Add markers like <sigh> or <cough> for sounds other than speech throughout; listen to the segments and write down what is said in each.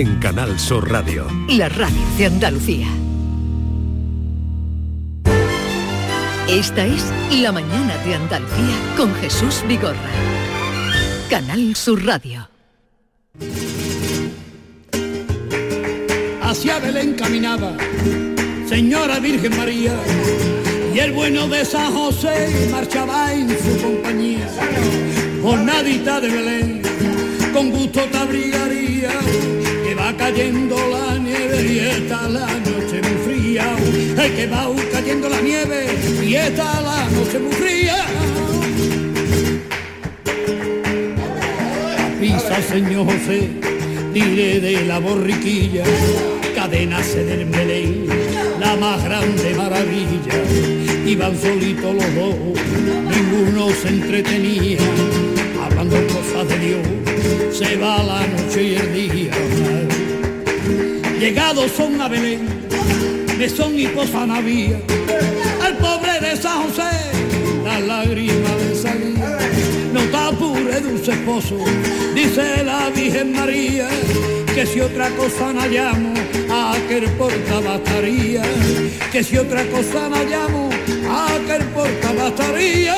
En Canal Sur Radio. La radio de Andalucía. Esta es La mañana de Andalucía con Jesús Vigorra. Canal Sur Radio. Hacia Belén caminaba, Señora Virgen María, y el bueno de San José marchaba en su compañía. Jornadita de Belén, con gusto te abrigaría, cayendo la nieve y está la noche muy fría. Ay, que va cayendo la nieve y está la noche muy fría. Pisa, señor José, diré de la borriquilla, cadena se del Belén, la más grande maravilla. Iban solitos los dos, ninguno se entretenía, hablando cosas de Dios, se va la noche y el día. Llegados son a Belén, mesón y posan había, al pobre de San José, la lágrima de salía no te apures dulce esposo, dice la Virgen María, que si otra cosa no llamo, a aquel porta bastaría, que si otra cosa no llamo, a aquel porta bastaría.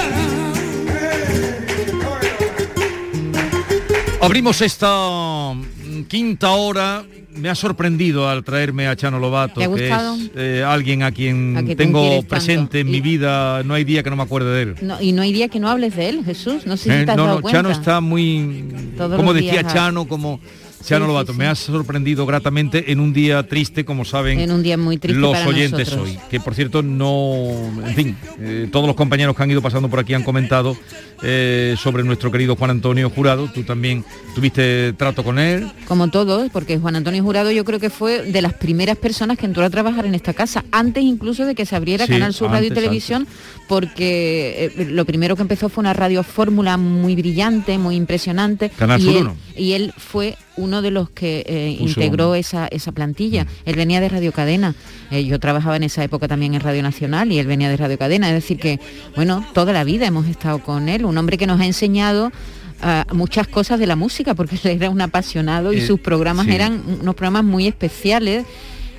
Abrimos esta mm, quinta hora. Me ha sorprendido al traerme a Chano Lobato, ¿Te ha que es eh, alguien a quien A tengo tanto. presente en mi vida. No hay día que no me acuerde de él. No, y no hay día que no hables de él, Jesús. No sé si Eh, te has no, dado no, cuenta. Chano está muy, Todos como decía días, Chano, como Chano Sí, Lobato, sí. me ha sorprendido gratamente en un día triste, como saben En un día muy triste los para oyentes nosotros. hoy. Que por cierto no, en fin, eh, todos los compañeros que han ido pasando por aquí han comentado eh, sobre nuestro querido Juan Antonio Jurado. Tú también tuviste trato con él. Como todos, porque Juan Antonio Jurado yo creo que fue de las primeras personas que entró a trabajar en esta casa, antes incluso de que se abriera Canal Sur Radio y antes, Televisión, porque eh, lo primero que empezó fue una radio fórmula muy brillante, muy impresionante. Canal y él. Y él fue uno de los que eh, integró esa, esa plantilla. Él venía de Radio Cadena. Eh, yo trabajaba en esa época también en Radio Nacional y él venía de Radio Cadena. Es decir que, bueno, toda la vida hemos estado con él. Un hombre que nos ha enseñado ah, muchas cosas de la música, porque <laughs> él era un apasionado y sus programas sí. eran unos programas muy especiales.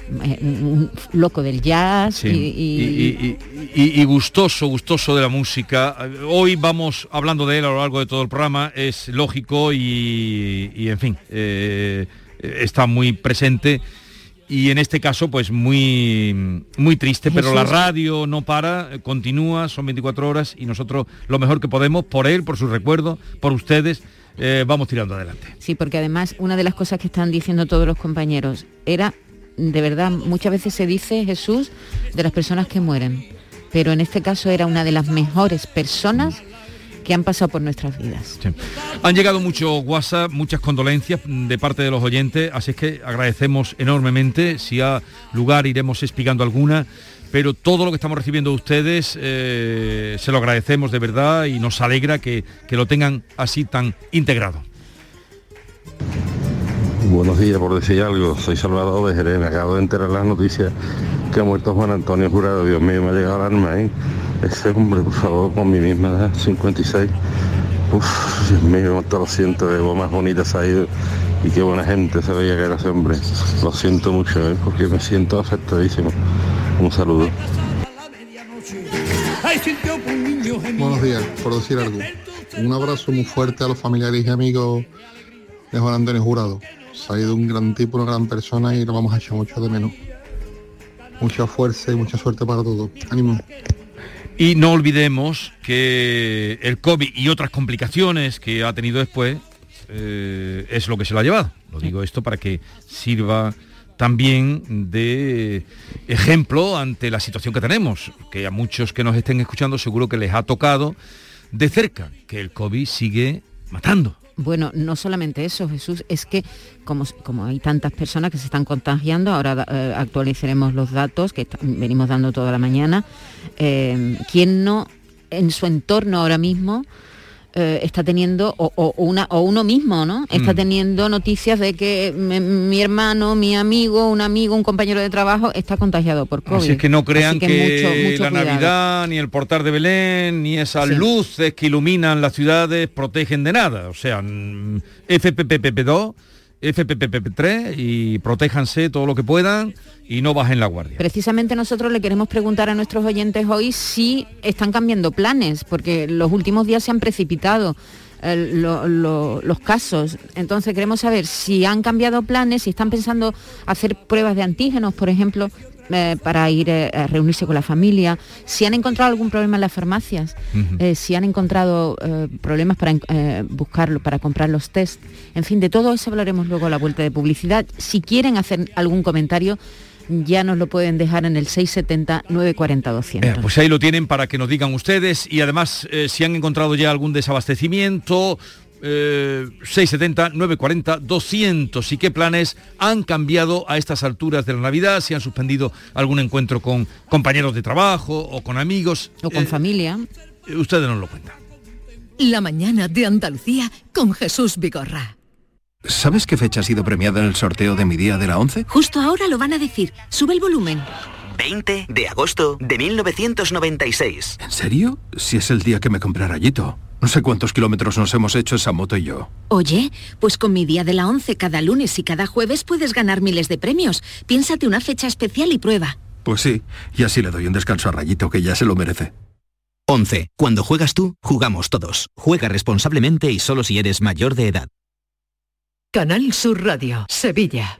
Un- loco del jazz Sí. y, Y, y- y- y gustoso, gustoso de la música. Hoy vamos hablando de él a lo largo de todo el programa, es lógico y, en fin, eh, está muy presente y en este caso pues muy, muy triste, pero la radio no para, continúa, son 24 horas y nosotros lo mejor que podemos, por él, por su recuerdo, por ustedes, eh, vamos tirando adelante. Sí, porque además una de las cosas que están diciendo todos los compañeros era, de verdad, muchas veces se dice Jesús de las personas que mueren, pero en este caso era una de las mejores personas que han pasado por nuestras vidas. Han llegado muchos WhatsApp, muchas condolencias de parte de los oyentes, así que agradecemos enormemente. Si ha lugar iremos explicando alguna, pero todo lo que estamos recibiendo de ustedes eh, se lo agradecemos de verdad y nos alegra que, que lo tengan así tan integrado. Buenos días, por decir algo. Soy Salvador de Jerez. Acabo de enterar las noticias que ha muerto Juan Antonio Jurado. Dios mío, me ha llegado el alma, ¿eh? Ese hombre, por favor, con mi misma edad, 56. Uf, Dios mío, cuánto lo siento, de más bonita se ha ido. Y qué buena gente se veía que era ese hombre. Lo siento mucho, ¿eh? Porque me siento afectadísimo. Un saludo. Buenos días, por decir algo. Un abrazo muy fuerte a los familiares y amigos de Juan Antonio Jurado. Ha ido un gran tipo, una gran persona y lo vamos a echar mucho de menos. Mucha fuerza y mucha suerte para todos. Ánimo. Y no olvidemos que el COVID y otras complicaciones que ha tenido después eh, es lo que se lo ha llevado. Lo digo esto para que sirva también de ejemplo ante la situación que tenemos, que a muchos que nos estén escuchando seguro que les ha tocado de cerca, que el COVID sigue matando. Bueno, no solamente eso, Jesús, es que como, como hay tantas personas que se están contagiando, ahora eh, actualizaremos los datos que venimos dando toda la mañana, eh, ¿quién no en su entorno ahora mismo eh, está teniendo, o, o una, o uno mismo, ¿no? Está Mm. teniendo noticias de que mi, mi hermano, mi amigo, un amigo, un compañero de trabajo está contagiado por COVID. Así es que no crean Así que, mucho- mucho la cuidado. Navidad, ni el portal de Belén, ni esas Sí. luces que iluminan las ciudades protegen de nada. O sea, mm, FPPP2 FPPP3 y protéjanse todo lo que puedan y no bajen la guardia. Precisamente nosotros le queremos preguntar a nuestros oyentes hoy si están cambiando planes, porque los últimos días se han precipitado eh, los casos. Entonces queremos saber si han cambiado planes, si están pensando hacer pruebas de antígenos, por ejemplo, eh, para ir eh, a reunirse con la familia, si han encontrado algún problema en las farmacias, si han encontrado problemas para buscarlo, para comprar los test. En fin, de todo eso hablaremos luego a la vuelta de publicidad. Si quieren hacer algún comentario, ya nos lo pueden dejar en el 670-940-200. pues ahí lo tienen para que nos digan ustedes y además eh, si han encontrado ya algún desabastecimiento, 670 940 200 y qué planes han cambiado a estas alturas de la Navidad, si han suspendido algún encuentro con compañeros de trabajo o con amigos o con eh, familia. Ustedes nos lo cuentan. La mañana de Andalucía con Jesús Vigorra. ¿Sabes qué fecha ha sido premiada en el sorteo de mi día de la 11? Justo ahora lo van a decir. Sube el volumen. 20 de agosto de 1996. ¿En serio? Si es el día que me compré rayito. No sé cuántos kilómetros nos hemos hecho esa moto y yo. Oye, pues con mi día de la 11 cada lunes y cada jueves puedes ganar miles de premios. Piénsate una fecha especial y prueba. Pues sí, y así le doy un descanso a Rayito que ya se lo merece. 11. Cuando juegas tú, jugamos todos. Juega responsablemente y solo si eres mayor de edad. Canal Sur Radio, Sevilla.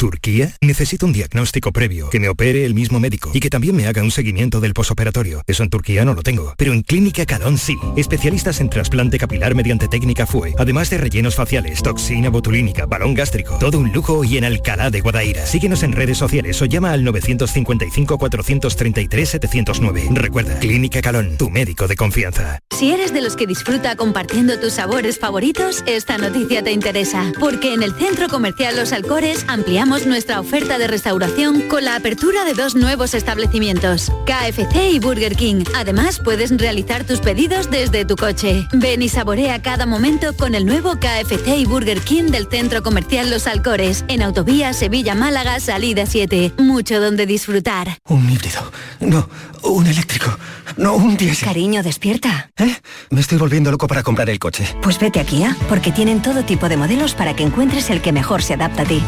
¿Turquía? Necesito un diagnóstico previo, que me opere el mismo médico y que también me haga un seguimiento del posoperatorio. Eso en Turquía no lo tengo, pero en Clínica Calón sí. Especialistas en trasplante capilar mediante técnica FUE, además de rellenos faciales, toxina botulínica, balón gástrico, todo un lujo y en Alcalá de Guadaira. Síguenos en redes sociales o llama al 955 433 709. Recuerda, Clínica Calón, tu médico de confianza. Si eres de los que disfruta compartiendo tus sabores favoritos, esta noticia te interesa, porque en el Centro Comercial Los Alcores ampliamos nuestra oferta de restauración con la apertura de dos nuevos establecimientos, KFC y Burger King. Además, puedes realizar tus pedidos desde tu coche. Ven y saborea cada momento con el nuevo KFC y Burger King del Centro Comercial Los Alcores, en Autovía Sevilla-Málaga, salida 7. Mucho donde disfrutar. Un híbrido. No, un eléctrico. No, un diésel. Cariño, despierta. ¿Eh? Me estoy volviendo loco para comprar el coche. Pues vete a Kia, porque tienen todo tipo de modelos para que encuentres el que mejor se adapta a ti.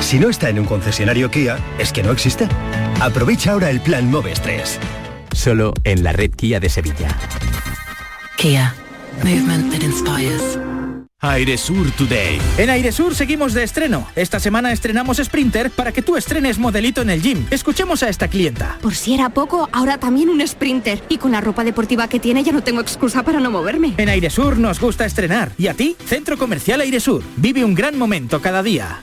Si no está en un concesionario Kia, es que no existe. Aprovecha ahora el plan Moves 3. Solo en la red Kia de Sevilla. Kia. Movement that inspires. Airesur Today. En Airesur seguimos de estreno. Esta semana estrenamos Sprinter para que tú estrenes modelito en el gym. Escuchemos a esta clienta. Por si era poco, ahora también un Sprinter. Y con la ropa deportiva que tiene ya no tengo excusa para no moverme. En Airesur nos gusta estrenar. ¿Y a ti? Centro Comercial Airesur. Vive un gran momento cada día.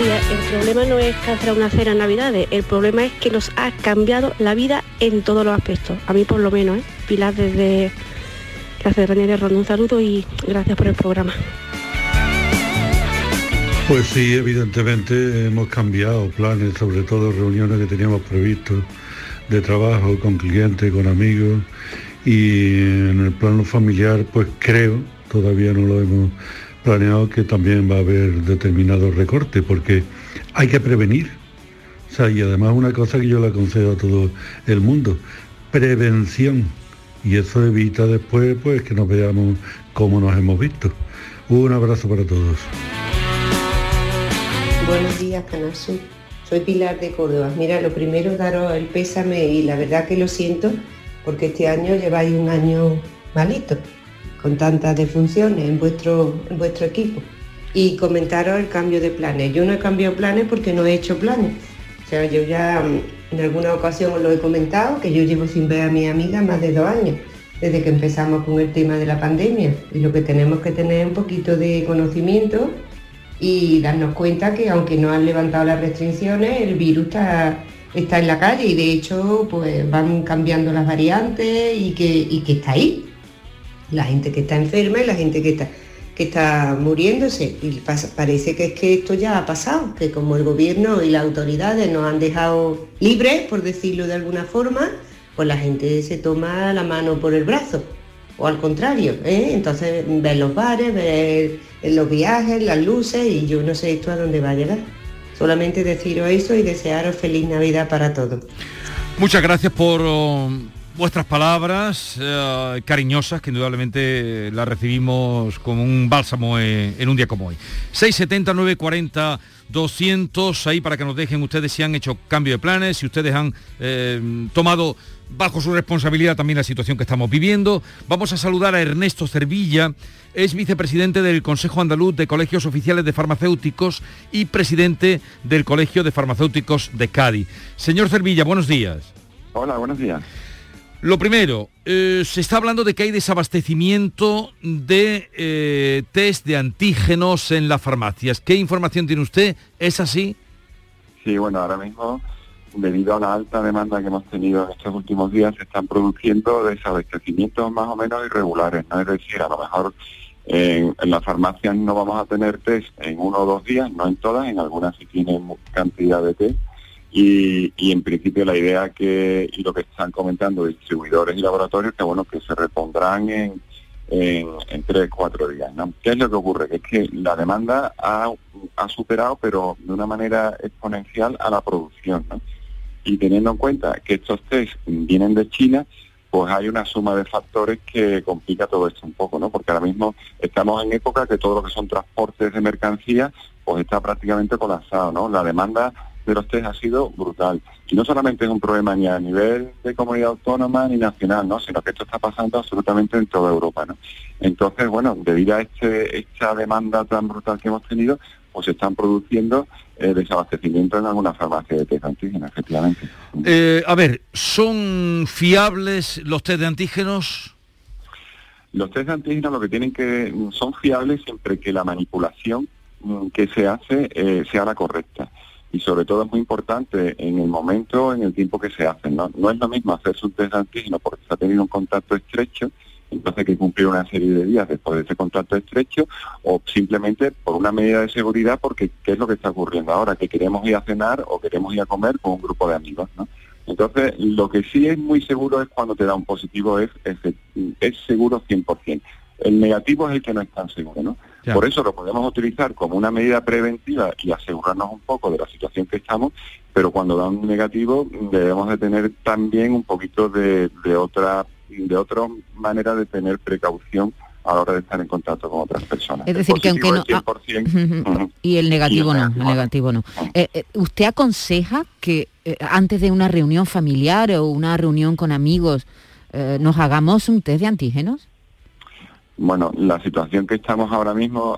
El problema no es cancelar una cena en Navidades, el problema es que nos ha cambiado la vida en todos los aspectos. A mí por lo menos, ¿eh? Pilar desde la Serranía de Ronda, un saludo y gracias por el programa. Pues sí, evidentemente hemos cambiado planes, sobre todo reuniones que teníamos previstos de trabajo con clientes, con amigos y en el plano familiar pues creo, todavía no lo hemos planeado que también va a haber determinados recortes, porque hay que prevenir. O sea, y además una cosa que yo le aconsejo a todo el mundo, prevención. Y eso evita después pues que nos veamos como nos hemos visto. Un abrazo para todos. Buenos días, Canal Soy Pilar de Córdoba. Mira, lo primero daros el pésame y la verdad que lo siento porque este año lleváis un año malito, con tantas defunciones en vuestro, en vuestro equipo. Y comentaros el cambio de planes. Yo no he cambiado planes porque no he hecho planes. O sea, yo ya mm, en alguna ocasión os lo he comentado, que yo llevo sin ver a mi amiga más de dos años, desde que empezamos con el tema de la pandemia. Y lo que tenemos que tener un poquito de conocimiento y darnos cuenta que aunque no han levantado las restricciones, el virus está, está en la calle y de hecho pues van cambiando las variantes y que, y que está ahí. La gente que está enferma y la gente que está, que está muriéndose. Y parece que es que esto ya ha pasado, que como el gobierno y las autoridades nos han dejado libres, por decirlo de alguna forma, pues la gente se toma la mano por el brazo. O al contrario, ¿eh? entonces ver los bares, ver los viajes, las luces y yo no sé esto a dónde va a llegar. Solamente deciros eso y desearos feliz Navidad para todos. Muchas gracias por vuestras palabras eh, cariñosas, que indudablemente las recibimos como un bálsamo eh, en un día como hoy. 670 940 200 ahí para que nos dejen ustedes si han hecho cambio de planes, si ustedes han eh, tomado bajo su responsabilidad también la situación que estamos viviendo. Vamos a saludar a Ernesto Cervilla, es vicepresidente del Consejo Andaluz de Colegios Oficiales de Farmacéuticos y presidente del Colegio de Farmacéuticos de Cádiz. Señor Cervilla, buenos días. Hola, buenos días. Lo primero, eh, se está hablando de que hay desabastecimiento de eh, test de antígenos en las farmacias. ¿Qué información tiene usted? ¿Es así? Sí, bueno, ahora mismo, debido a la alta demanda que hemos tenido en estos últimos días, se están produciendo desabastecimientos más o menos irregulares. Es decir, a lo mejor en, en las farmacias no vamos a tener test en uno o dos días, no en todas, en algunas sí tienen cantidad de test. Y, y en principio la idea que, y lo que están comentando distribuidores y laboratorios, que bueno, que se repondrán en, en, en tres, cuatro días. ¿no? ¿Qué es lo que ocurre? Que es que la demanda ha, superado, pero de una manera exponencial, a la producción. ¿no? Y teniendo en cuenta que estos test vienen de China, pues hay una suma de factores que complica todo esto un poco, ¿no? Porque ahora mismo estamos en época que todo lo que son transportes de mercancía, pues está prácticamente colapsado, ¿no? La demanda de los test ha sido brutal. Y no solamente es un problema ni a nivel de comunidad autónoma ni nacional, ¿no? Sino que esto está pasando absolutamente en toda Europa, ¿no? Entonces, bueno, debido a este, esta demanda tan brutal que hemos tenido, pues se están produciendo eh, desabastecimientos en algunas farmacias de test antígenos, efectivamente. Eh, a ver, ¿son fiables los test de antígenos? Los test de antígenos lo que tienen que son fiables siempre que la manipulación mm, que se hace eh, sea la correcta. Y sobre todo es muy importante en el momento, en el tiempo que se hacen. No, no es lo mismo hacerse un test antígeno porque se ha tenido un contacto estrecho, entonces hay que cumplir una serie de días después de ese contacto estrecho, o simplemente por una medida de seguridad, porque ¿qué es lo que está ocurriendo ahora? Que queremos ir a cenar o queremos ir a comer con un grupo de amigos, ¿no? Entonces, lo que sí es muy seguro es cuando te da un positivo, es, es, es seguro 100%. El negativo es el que no es tan seguro, ¿no? Ya. Por eso lo podemos utilizar como una medida preventiva y asegurarnos un poco de la situación que estamos, pero cuando da un negativo debemos de tener también un poquito de, de otra de otra manera de tener precaución a la hora de estar en contacto con otras personas. Es El decir, que aunque no... ah, 100%, ujú. y el negativo Y el no, el negativo no. Eh, eh, ¿Usted aconseja que eh, antes de una reunión familiar o una reunión con amigos eh, nos hagamos un test de antígenos? Bueno, la situación que estamos ahora mismo,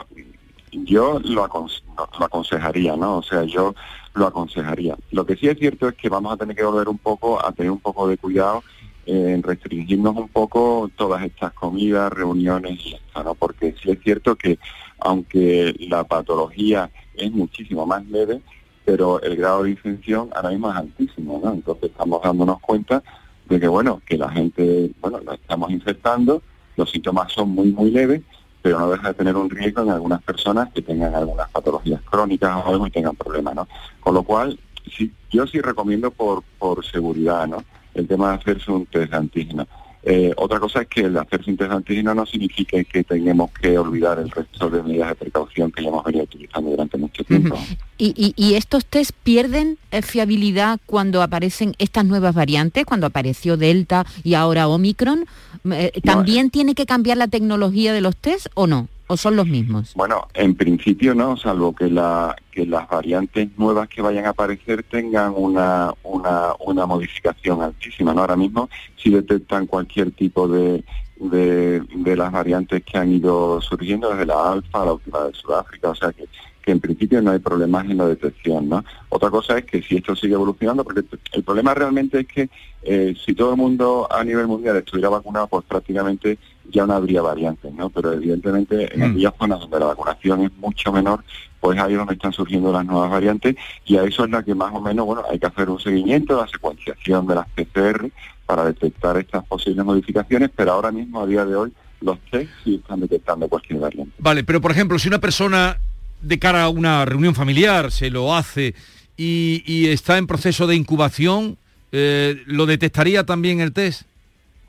yo lo, lo aconsejaría, ¿no? O sea, yo lo aconsejaría. Lo que sí es cierto es que vamos a tener que volver un poco a tener un poco de cuidado en restringirnos un poco todas estas comidas, reuniones y esto, ¿no? Porque sí es cierto que aunque la patología es muchísimo más leve, pero el grado de infección ahora mismo es altísimo, ¿no? Entonces estamos dándonos cuenta de que, bueno, que la gente, bueno, nos estamos infectando, los síntomas son muy, muy leves, pero no deja de tener un riesgo en algunas personas que tengan algunas patologías crónicas o algo y tengan problemas, ¿no? Con lo cual, sí, yo sí recomiendo por, por seguridad, ¿no? El tema de hacerse un test de antígeno. Eh, otra cosa es que el test de antígeno no significa que tengamos que olvidar el resto de medidas de precaución que ya hemos venido utilizando durante mucho tiempo. ¿Y, y- y estos test pierden eh, fiabilidad cuando aparecen estas nuevas variantes, cuando apareció Delta y ahora Omicron? Eh, ¿También tiene que cambiar la tecnología de los test o no? O son los mismos? Bueno, en principio no, salvo que, la, que las variantes nuevas que vayan a aparecer tengan una, una, una modificación altísima. ¿no? Ahora mismo si detectan cualquier tipo de, de, las variantes que han ido surgiendo desde la alfa a la última de Sudáfrica, o sea que que en principio no hay problemas en la detección, ¿no? Otra cosa es que si esto sigue evolucionando, porque el problema realmente es que eh, si todo el mundo a nivel mundial estuviera vacunado, pues prácticamente ya no habría variantes, ¿no? Pero evidentemente en mm. aquellas zonas donde la vacunación es mucho menor, pues ahí es donde están surgiendo las nuevas variantes y a eso es la que más o menos, bueno, hay que hacer un seguimiento, la secuenciación de las PCR para detectar estas posibles modificaciones, pero ahora mismo, a día de hoy, los test sí están detectando cualquier variante. Vale, pero por ejemplo, si una persona de cara a una reunión familiar se lo hace y, está en proceso de incubación, eh, ¿lo detectaría también el test?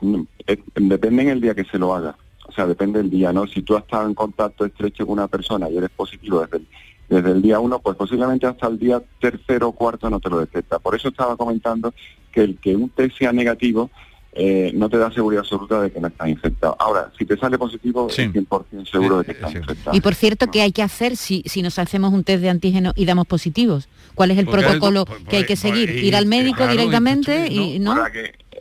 Mm, eh, depende en el día que se lo haga. O sea, depende del día, ¿no? Si tú has estado en contacto estrecho con una persona y eres positivo desde el, desde el día uno, pues posiblemente hasta el día tercero o cuarto no te lo detecta. Por eso estaba comentando que el que un test sea negativo eh, no te da seguridad absoluta de que no estás infectado. Ahora, si te sale positivo, es 100% seguro de que estás infectado. Y por cierto, ¿qué hay que hacer si, si nos hacemos un test de antígeno y damos positivos? ¿Cuál es el protocolo que hay que seguir? ¿Ir al médico directamente? y, ¿no?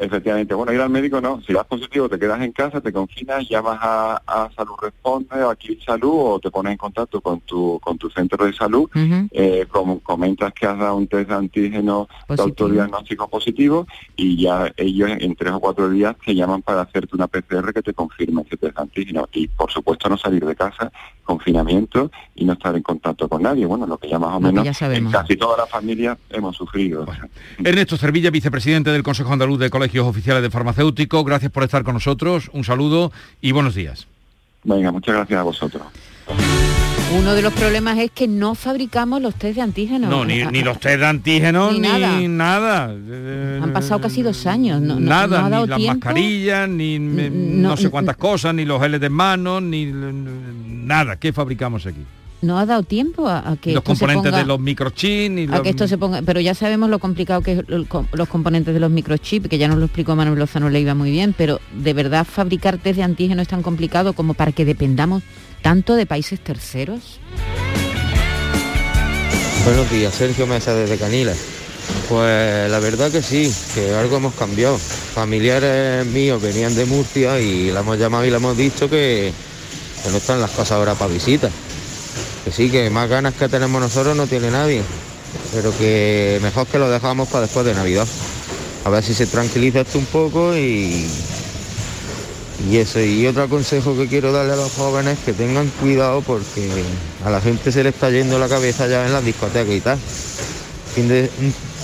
Efectivamente, bueno, ir al médico no, si vas positivo te quedas en casa, te confinas, llamas a, Salud Responde o aquí Salud o te pones en contacto con tu con tu centro de salud, eh, comentas que has dado un test de antígeno de autodiagnóstico positivo y ya ellos en tres o cuatro días te llaman para hacerte una PCR que te confirme ese test de antígeno. Y por supuesto no salir de casa, confinamiento y no estar en contacto con nadie, bueno, lo que ya más o menos en casi toda la familia hemos sufrido. Ernesto Servilla, vicepresidente del Consejo Andaluz de Colegio oficiales de farmacéutico. Gracias por estar con nosotros. Un saludo y buenos días. Venga, muchas gracias a vosotros. Uno de los problemas es que no fabricamos los test de antígenos. No, ni, los test de antígenos, ni, nada. Han pasado casi dos años. No, nada, ni las mascarillas, ni no, sé cuántas cosas, ni los geles de manos, ni nada. ¿Qué fabricamos aquí? No ha dado tiempo a, que los componentes de los microchips a que esto se ponga pero ya sabemos lo complicado que es los componentes de los microchips que ya nos lo explicó Manuel Lozano le iba muy bien pero de verdad fabricar test de antígeno es tan complicado como para que dependamos tanto de países terceros. Buenos días Sergio Mesa desde Caniles pues la verdad que sí, que algo hemos cambiado. Familiares míos venían de Murcia y la hemos llamado y le hemos dicho que, que no están las cosas ahora para visitas que sí, que más ganas que tenemos nosotros no tiene nadie, pero que mejor que lo dejamos para después de Navidad. A ver si se tranquiliza esto un poco y, y eso. Y otro consejo que quiero darle a los jóvenes que tengan cuidado porque a la gente se le está yendo la cabeza ya en las discotecas y tal.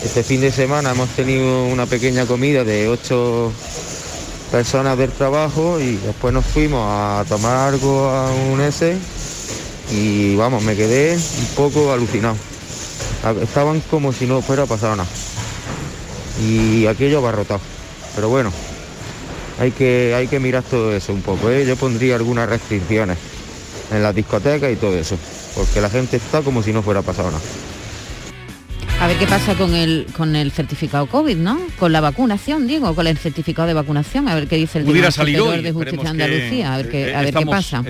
este fin de semana hemos tenido una pequeña comida de ocho personas del trabajo y después nos fuimos a tomar algo a un S y vamos, me quedé un poco alucinado. Estaban como si no fuera pasado nada. Y aquello abarrotado. Pero bueno, hay que, hay que mirar todo eso un poco. ¿eh? Yo pondría algunas restricciones en las discotecas y todo eso. Porque la gente está como si no fuera pasado nada. A ver qué pasa con el con el certificado COVID, ¿no? Con la vacunación, digo, con el certificado de vacunación, a ver qué dice el Tribunal Superior de Justicia de Andalucía, a ver qué, a ver qué pasa.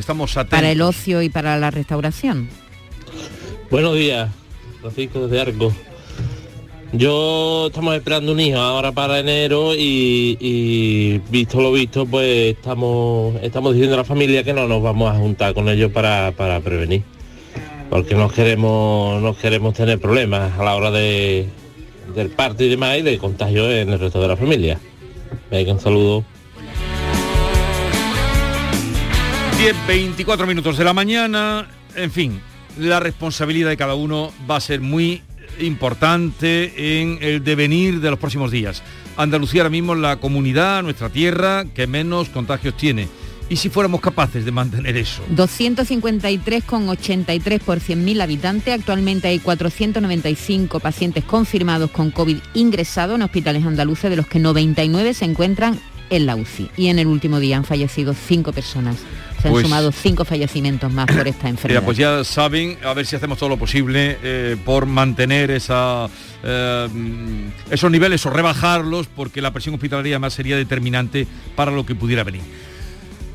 para el ocio y para la restauración. Buenos días, Francisco desde Arco. Yo estamos esperando un hijo ahora para enero y, visto lo visto, pues estamos estamos diciendo a la familia que no nos vamos a juntar con ellos para, para prevenir porque no queremos, no queremos tener problemas a la hora de, del parto y demás y de contagio en el resto de la familia. Venga, un saludo. 10, 24 minutos de la mañana, en fin, la responsabilidad de cada uno va a ser muy importante en el devenir de los próximos días. Andalucía ahora mismo es la comunidad, nuestra tierra, que menos contagios tiene ¿Y si fuéramos capaces de mantener eso? 253,83 por 100.000 habitantes. Actualmente hay 495 pacientes confirmados con COVID ingresados en hospitales andaluces, de los que 99 se encuentran en la UCI. Y en el último día han fallecido cinco personas. Se han pues sumado cinco fallecimientos más por esta <coughs> enfermedad. Mira, pues ya saben, a ver si hacemos todo lo posible eh, por mantener esa, eh, esos niveles o rebajarlos, porque la presión hospitalaria más sería determinante para lo que pudiera venir.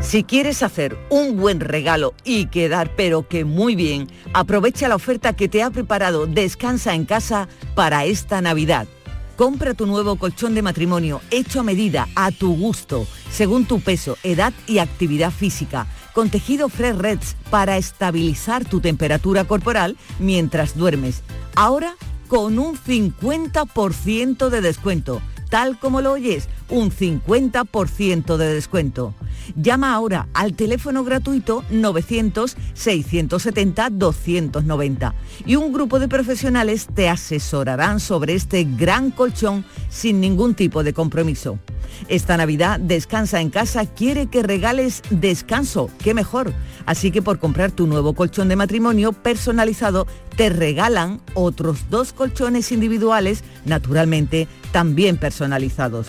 Si quieres hacer un buen regalo y quedar pero que muy bien, aprovecha la oferta que te ha preparado Descansa en casa para esta Navidad. Compra tu nuevo colchón de matrimonio hecho a medida, a tu gusto, según tu peso, edad y actividad física, con tejido Fresh Reds para estabilizar tu temperatura corporal mientras duermes. Ahora con un 50% de descuento tal como lo oyes, un 50% de descuento. Llama ahora al teléfono gratuito 900-670-290 y un grupo de profesionales te asesorarán sobre este gran colchón sin ningún tipo de compromiso. Esta Navidad Descansa en casa quiere que regales descanso, qué mejor. Así que por comprar tu nuevo colchón de matrimonio personalizado te regalan otros dos colchones individuales, naturalmente también personalizados.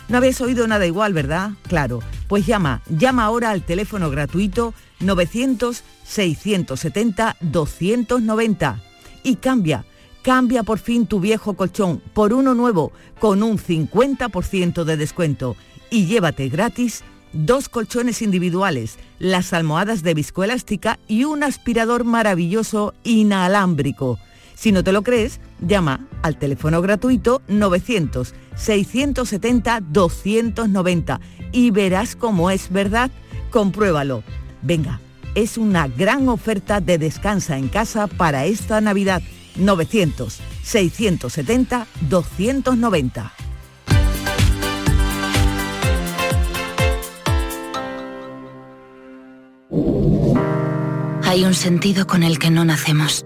No habéis oído nada igual, ¿verdad? Claro. Pues llama, llama ahora al teléfono gratuito 900-670-290 y cambia, cambia por fin tu viejo colchón por uno nuevo con un 50% de descuento y llévate gratis dos colchones individuales, las almohadas de viscoelástica y un aspirador maravilloso inalámbrico. Si no te lo crees, llama al teléfono gratuito 900-670-290 y verás cómo es verdad. Compruébalo. Venga, es una gran oferta de descansa en casa para esta Navidad. 900-670-290. Hay un sentido con el que no nacemos,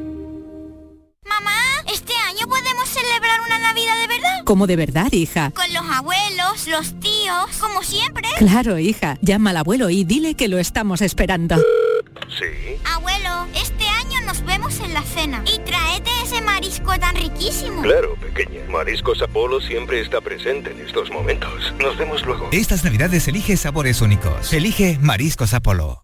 ¿Cómo de verdad, hija? Con los abuelos, los tíos, como siempre. Claro, hija. Llama al abuelo y dile que lo estamos esperando. Sí. Abuelo, este año nos vemos en la cena. Y tráete ese marisco tan riquísimo. Claro, pequeña. Mariscos Apolo siempre está presente en estos momentos. Nos vemos luego. Estas navidades elige sabores únicos. Elige Mariscos Apolo.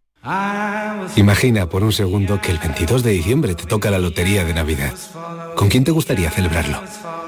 Imagina por un segundo que el 22 de diciembre te toca la lotería de Navidad. ¿Con quién te gustaría celebrarlo?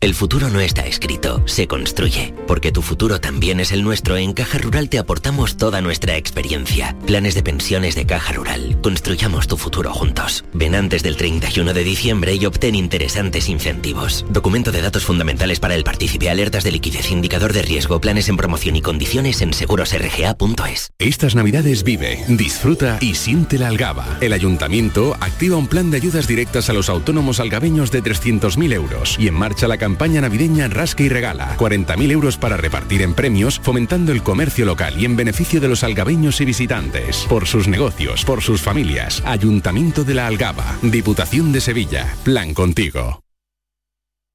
El futuro no está escrito, se construye. Porque tu futuro también es el nuestro, en Caja Rural te aportamos toda nuestra experiencia. Planes de pensiones de Caja Rural. Construyamos tu futuro juntos. Ven antes del 31 de diciembre y obtén interesantes incentivos. Documento de datos fundamentales para el partícipe, alertas de liquidez, indicador de riesgo, planes en promoción y condiciones en segurosrga.es. Estas navidades vive, disfruta y siente la algaba. El ayuntamiento activa un plan de ayudas directas a los autónomos algabeños de 300.000 euros y en marcha la campaña navideña Rasca y Regala. 40.000 euros para repartir en premios, fomentando el comercio local y en beneficio de los algabeños y visitantes. Por sus negocios, por sus familias. Ayuntamiento de la Algaba. Diputación de Sevilla. Plan contigo.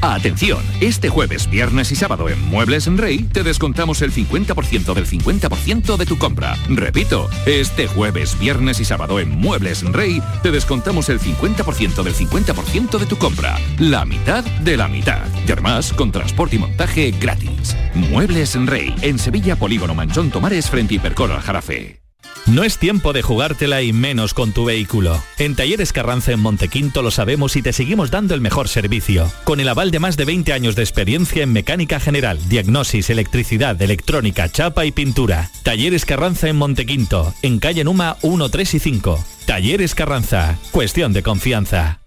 Atención, este jueves, viernes y sábado en Muebles en Rey te descontamos el 50% del 50% de tu compra. Repito, este jueves, viernes y sábado en Muebles en Rey te descontamos el 50% del 50% de tu compra. La mitad de la mitad. Y además con transporte y montaje gratis. Muebles en Rey, en Sevilla Polígono Manchón Tomares frente Hipercor al Jarafe. No es tiempo de jugártela y menos con tu vehículo. En Talleres Carranza en Montequinto lo sabemos y te seguimos dando el mejor servicio. Con el aval de más de 20 años de experiencia en mecánica general, diagnosis, electricidad, electrónica, chapa y pintura. Talleres Carranza en Montequinto, en calle Numa 1, 3 y 5. Talleres Carranza, cuestión de confianza.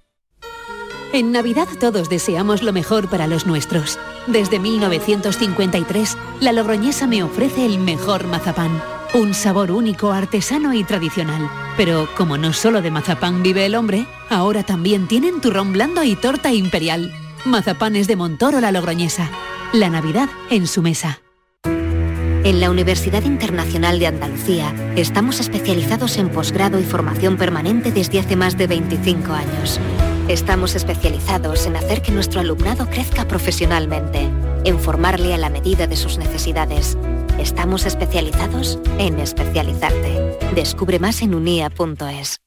En Navidad todos deseamos lo mejor para los nuestros. Desde 1953, la Logroñesa me ofrece el mejor mazapán. Un sabor único, artesano y tradicional. Pero como no solo de mazapán vive el hombre, ahora también tienen turrón blando y torta imperial. Mazapanes de Montoro la Logroñesa. La Navidad en su mesa. En la Universidad Internacional de Andalucía estamos especializados en posgrado y formación permanente desde hace más de 25 años. Estamos especializados en hacer que nuestro alumnado crezca profesionalmente, en formarle a la medida de sus necesidades. Estamos especializados en especializarte. Descubre más en unia.es.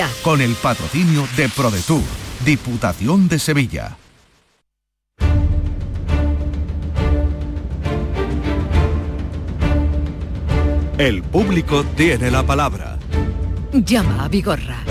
Con el patrocinio de ProDetour, Diputación de Sevilla. El público tiene la palabra. Llama a Vigorra.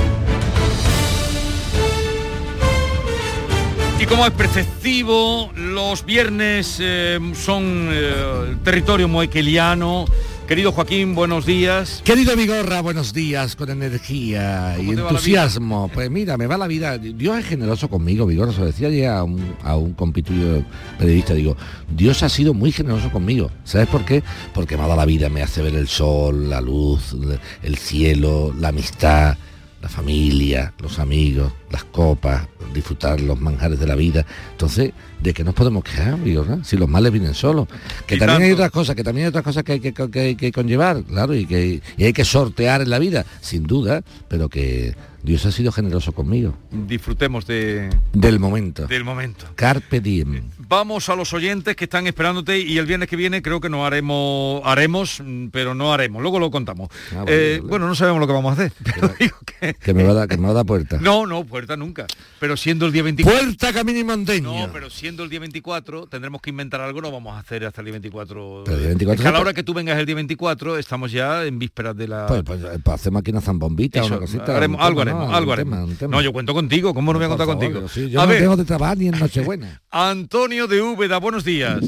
Y como es preceptivo, los viernes eh, son eh, territorio moequeliano. Querido Joaquín, buenos días. Querido Vigorra, buenos días, con energía y entusiasmo. Pues mira, me va la vida. Dios es generoso conmigo, Vigorra. Se lo decía ayer a un, a un compituyo periodista, digo, Dios ha sido muy generoso conmigo. ¿Sabes por qué? Porque me ha dado la vida, me hace ver el sol, la luz, el cielo, la amistad, la familia, los amigos, las copas, disfrutar los manjares de la vida. Entonces, ¿de qué nos podemos quejar? Si los males vienen solos. Que también hay otras cosas, que también hay otras cosas que hay que, que hay que conllevar, claro, y que y hay que sortear en la vida, sin duda, pero que Dios ha sido generoso conmigo. Disfrutemos de, Del momento. del momento. Carpe diem. Vamos a los oyentes que están esperándote y el viernes que viene creo que no haremos, haremos, mm, pero no haremos. Luego lo contamos. Ah, Eh, bueno, no sabemos lo que vamos a hacer. <laughs> pero digo que- Que me va a dar, que me va a dar puerta. <laughs> No, no, puerta nunca. Pero siendo el día 24... Puerta, camino y monteño. No, pero siendo el día 24 tendremos que inventar algo, no vamos a hacer hasta el día 24. Pero el día 24 Es que a la hora que tú vengas el día 24 estamos ya en vísperas de la... Pues, pues, pues hacer máquina zambombita, Eso, una cosita. haremos- un tema, algo haremos, ¿no? algo haremos. tema. No, yo cuento contigo, ¿cómo no voy a contar favor, contigo? sí, yo a no ver, dejo de trabajar ni en Nochebuena. <laughs> Antonio de Úbeda, buenos días.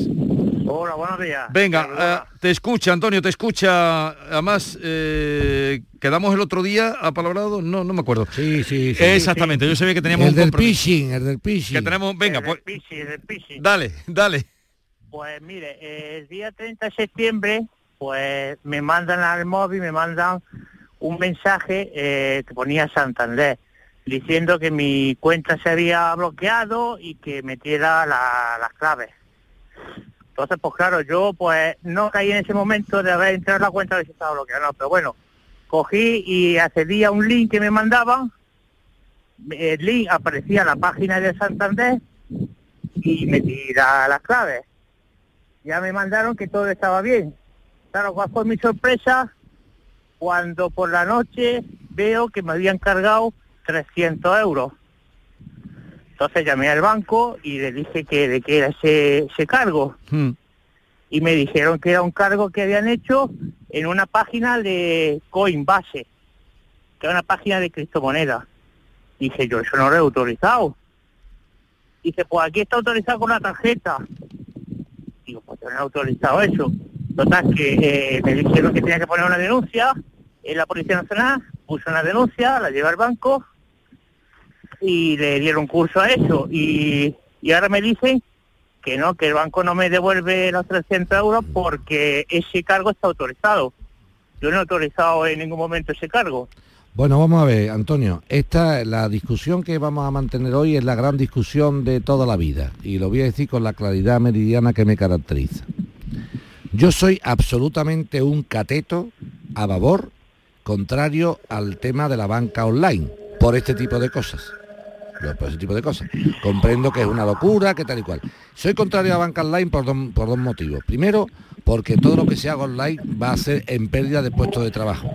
Hola, buenos días. Venga, eh, te escucha, Antonio, te escucha. Además, eh, quedamos el otro día a palabrado, no, no me acuerdo. Sí, sí, sí. Exactamente, yo sabía que teníamos El un del phishing, el del phishing. Que tenemos, venga, El pues, del Pisi, el del dale, dale. Pues mire, eh, el día 30 de septiembre, pues me mandan al móvil, me mandan un mensaje eh, que ponía Santander, diciendo que mi cuenta se había bloqueado y que metiera la- las claves. Entonces, pues claro, yo pues no caí en ese momento de haber entrado en la cuenta de si estaba bloqueado, no, pero bueno, cogí y accedí a un link que me mandaban, el link aparecía en la página de Santander y metí la- las claves. Ya me mandaron que todo estaba bien. Claro, ¿cuál fue mi sorpresa? Cuando por la noche veo que me habían cargado 300 euros. Entonces llamé al banco y le dije que de qué era ese, ese cargo. Hmm. Y me dijeron que era un cargo que habían hecho en una página de Coinbase, que era una página de criptomonedas. Dije yo, eso no lo he autorizado. Dice, pues aquí está autorizado con la tarjeta. Digo, pues yo no he autorizado eso. Total, que eh, me dijeron que tenía que poner una denuncia en la Policía Nacional, puse una denuncia, la llevé al banco y le dieron curso a eso. Y, y ahora me dicen que no, que el banco no me devuelve los 300 euros porque ese cargo está autorizado. Yo no he autorizado en ningún momento ese cargo. Bueno, vamos a ver, Antonio, esta, la discusión que vamos a mantener hoy es la gran discusión de toda la vida y lo voy a decir con la claridad meridiana que me caracteriza. Yo soy absolutamente un cateto a favor, contrario al tema de la banca online, por este tipo de cosas. Por ese tipo de cosas. Comprendo que es una locura, que tal y cual. Soy contrario a la banca online por dos, por dos motivos. Primero, porque todo lo que se haga online va a ser en pérdida de puestos de trabajo.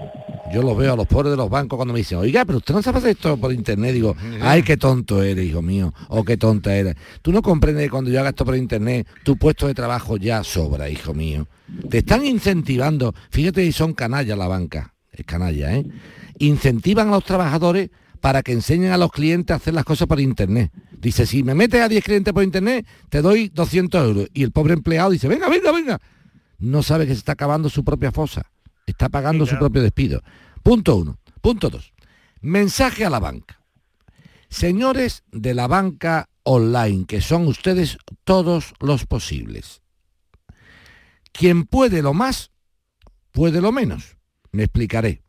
Yo los veo a los pobres de los bancos cuando me dicen, oiga, pero usted no sabe hacer esto por internet. Digo, ay, qué tonto eres, hijo mío, o qué tonta eres. Tú no comprendes que cuando yo haga esto por internet, tu puesto de trabajo ya sobra, hijo mío. Te están incentivando, fíjate si son canallas la banca, es canalla, ¿eh? Incentivan a los trabajadores para que enseñen a los clientes a hacer las cosas por internet. Dice, si me metes a 10 clientes por internet, te doy 200 euros. Y el pobre empleado dice, venga, venga, venga. No sabe que se está acabando su propia fosa. Está pagando su propio despido. Punto uno. Punto dos. Mensaje a la banca. Señores de la banca online, que son ustedes todos los posibles. Quien puede lo más, puede lo menos. Me explicaré.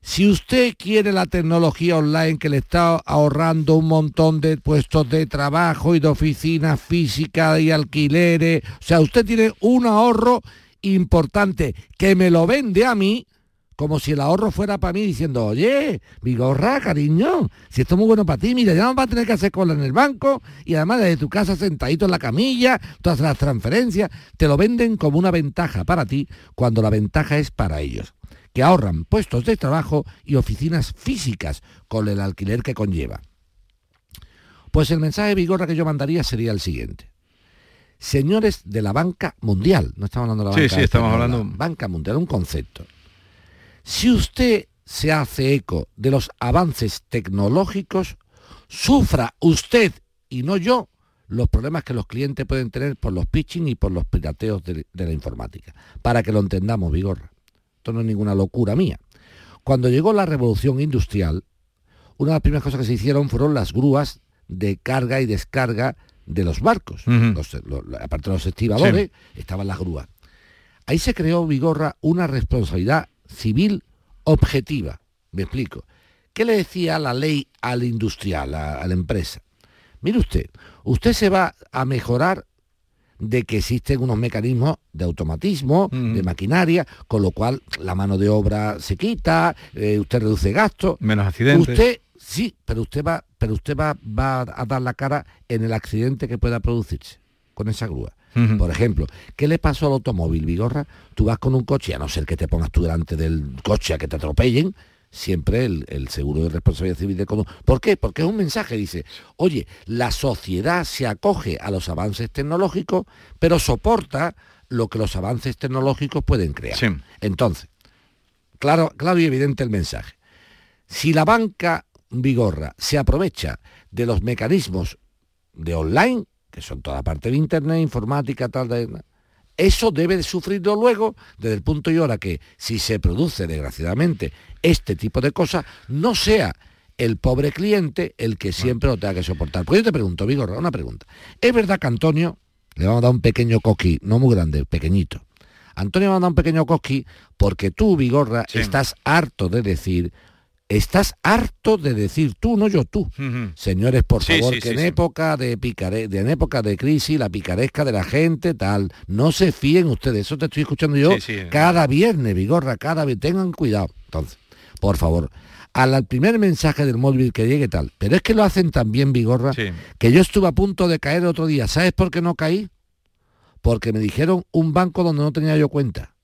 Si usted quiere la tecnología online que le está ahorrando un montón de puestos de trabajo y de oficinas físicas y alquileres, o sea, usted tiene un ahorro importante que me lo vende a mí como si el ahorro fuera para mí diciendo, oye, Vigorra, cariño, si esto es muy bueno para ti, mira, ya no vas a tener que hacer cola en el banco y además desde tu casa sentadito en la camilla, todas las transferencias, te lo venden como una ventaja para ti cuando la ventaja es para ellos que ahorran puestos de trabajo y oficinas físicas con el alquiler que conlleva. Pues el mensaje de Vigorra que yo mandaría sería el siguiente. Señores de la banca mundial, no estamos hablando de la Sí, banca sí, estamos española, hablando- banca mundial, un concepto. Si usted se hace eco de los avances tecnológicos, sufra usted y no yo los problemas que los clientes pueden tener por los pitching y por los pirateos de, de la informática. Para que lo entendamos, Vigorra. Esto no es ninguna locura mía. Cuando llegó la revolución industrial, una de las primeras cosas que se hicieron fueron las grúas de carga y descarga de los barcos. Los- aparte de los estibadores, estaban las grúas. Ahí se creó, Vigorra, una responsabilidad civil objetiva. Me explico. ¿Qué le decía la ley al industrial, a, a la empresa? Mire usted, usted se va a mejorar de que existen unos mecanismos de automatismo, de maquinaria, con lo cual la mano de obra se quita, eh, usted reduce gastos. Menos accidentes. Usted, sí, pero usted va, pero usted va, va a dar la cara en el accidente que pueda producirse con esa grúa. Por ejemplo, ¿qué le pasó al automóvil, Vigorra? Tú vas con un coche, a no ser que te pongas tú delante del coche a que te atropellen, siempre el, el seguro de responsabilidad civil de conductor. ¿Por qué? Porque es un mensaje, dice, oye, la sociedad se acoge a los avances tecnológicos, pero soporta lo que los avances tecnológicos pueden crear. Sí. Entonces, claro, claro y evidente el mensaje. Si la banca Vigorra se aprovecha de los mecanismos de online, que son toda parte de internet, informática, tal, de- eso debe de sufrirlo luego desde el punto y hora que si se produce desgraciadamente este tipo de cosas, no sea el pobre cliente el que siempre lo tenga que soportar. Pues yo te pregunto, Vigorra, una pregunta. ¿Es verdad que Antonio, le vamos a dar un pequeño coqui, no muy grande, pequeñito, Antonio va a dar un pequeño coqui porque tú, Vigorra, estás harto de decir, estás harto de decir tú, no yo tú. Señores, por Sí, favor, sí, que sí, en época de picare, de, en época de crisis, la picaresca de la gente, tal, no se fíen ustedes. Eso te estoy escuchando yo cada viernes, Vigorra, cada vez. Tengan cuidado. Entonces, por favor, al, al primer mensaje del móvil que llegue tal. Pero es que lo hacen tan bien, Vigorra, que yo estuve a punto de caer el otro día. ¿Sabes por qué no caí? Porque me dijeron un banco donde no tenía yo cuenta.